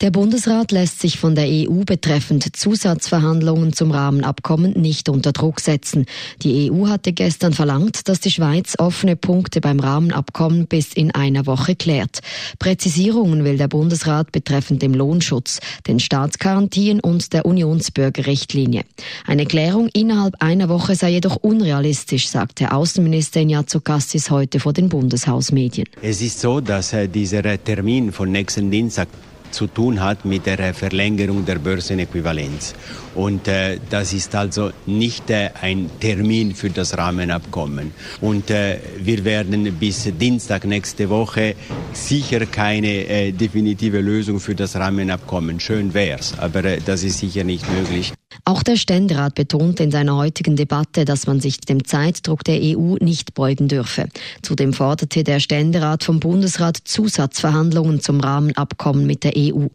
Der Bundesrat lässt sich von der EU betreffend Zusatzverhandlungen zum Rahmenabkommen nicht unter Druck setzen. Die EU hatte gestern verlangt, dass die Schweiz offene Punkte beim Rahmenabkommen bis in einer Woche klärt. Präzisierungen will der Bundesrat betreffend dem Lohnschutz, den Staatsgarantien und der Unionsbürgerrichtlinie. Eine Klärung innerhalb einer Woche sei jedoch unrealistisch, sagte Außenminister Ignazio Cassis heute vor den Bundeshausmedien. Es ist so, dass äh, dieser Termin von nächsten Dienstag zu tun hat mit der Verlängerung der Börsenäquivalenz. Und äh, das ist also nicht äh, ein Termin für das Rahmenabkommen. Und äh, wir werden bis Dienstag nächste Woche sicher keine äh, definitive Lösung für das Rahmenabkommen. Schön wär's, aber äh, das ist sicher nicht möglich. Auch der Ständerat betonte in seiner heutigen Debatte, dass man sich dem Zeitdruck der EU nicht beugen dürfe. Zudem forderte der Ständerat vom Bundesrat Zusatzverhandlungen zum Rahmenabkommen mit der EU.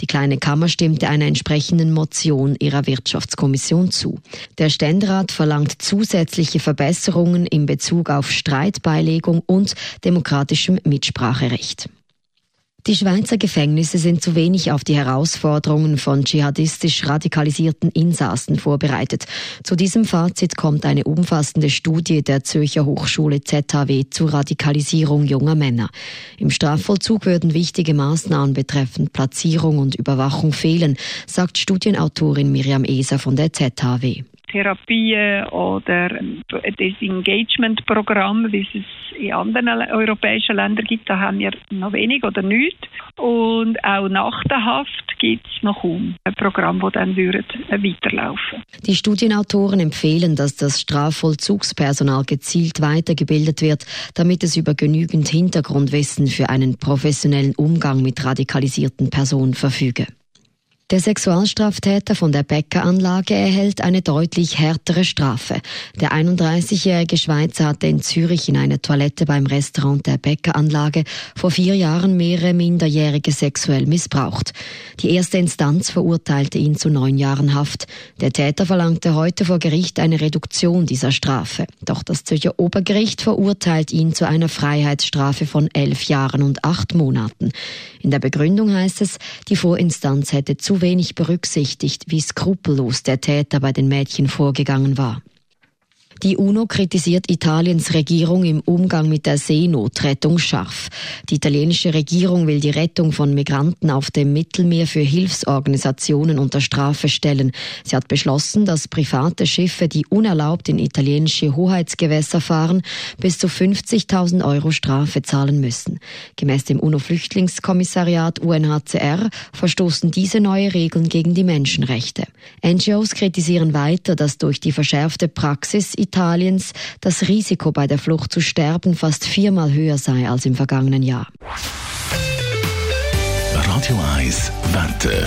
Die kleine Kammer stimmte einer entsprechenden Motion ihrer Wirtschaftskommission zu. Der Ständerat verlangt zusätzliche Verbesserungen in Bezug auf Streitbeilegung und demokratischem Mitspracherecht. Die Schweizer Gefängnisse sind zu wenig auf die Herausforderungen von dschihadistisch radikalisierten Insassen vorbereitet. Zu diesem Fazit kommt eine umfassende Studie der Zürcher Hochschule ZHW zur Radikalisierung junger Männer. Im Strafvollzug würden wichtige Maßnahmen betreffend Platzierung und Überwachung fehlen, sagt Studienautorin Miriam Eser von der ZHW. Therapien oder Disengagement-Programm, wie es in anderen europäischen Ländern gibt, da haben wir noch wenig oder nichts. Und auch nach der Haft gibt es noch kaum ein Programm, das dann würde weiterlaufen Die Studienautoren empfehlen, dass das Strafvollzugspersonal gezielt weitergebildet wird, damit es über genügend Hintergrundwissen für einen professionellen Umgang mit radikalisierten Personen verfüge. Der Sexualstraftäter von der Bäckeranlage erhält eine deutlich härtere Strafe. Der 31-jährige Schweizer hatte in Zürich in einer Toilette beim Restaurant der Bäckeranlage vor vier Jahren mehrere Minderjährige sexuell missbraucht. Die erste Instanz verurteilte ihn zu neun Jahren Haft. Der Täter verlangte heute vor Gericht eine Reduktion dieser Strafe. Doch das Zürcher Obergericht verurteilt ihn zu einer Freiheitsstrafe von elf Jahren und acht Monaten. In der Begründung heißt es, die Vorinstanz hätte zu wenig berücksichtigt, wie skrupellos der Täter bei den Mädchen vorgegangen war. Die UNO kritisiert Italiens Regierung im Umgang mit der Seenotrettung scharf. Die italienische Regierung will die Rettung von Migranten auf dem Mittelmeer für Hilfsorganisationen unter Strafe stellen. Sie hat beschlossen, dass private Schiffe, die unerlaubt in italienische Hoheitsgewässer fahren, bis zu 50.000 Euro Strafe zahlen müssen. Gemäß dem UNO-Flüchtlingskommissariat UNHCR verstoßen diese neue Regeln gegen die Menschenrechte. NGOs kritisieren weiter, dass durch die verschärfte Praxis Italiens das Risiko bei der Flucht zu sterben fast viermal höher sei als im vergangenen Jahr. Radio 1 Wetter.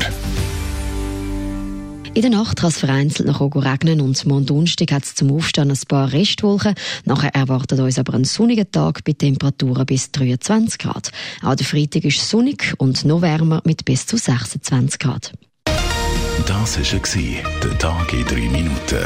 In der Nacht kann es vereinzelt noch regnen und am Donnerstag hat es zum Aufstehen ein paar Restwolken. Nachher erwartet uns aber ein sonniger Tag bei Temperaturen bis 23 Grad. Auch der Freitag ist sonnig und noch wärmer mit bis zu 26 Grad. Das war der Tag in drei Minuten.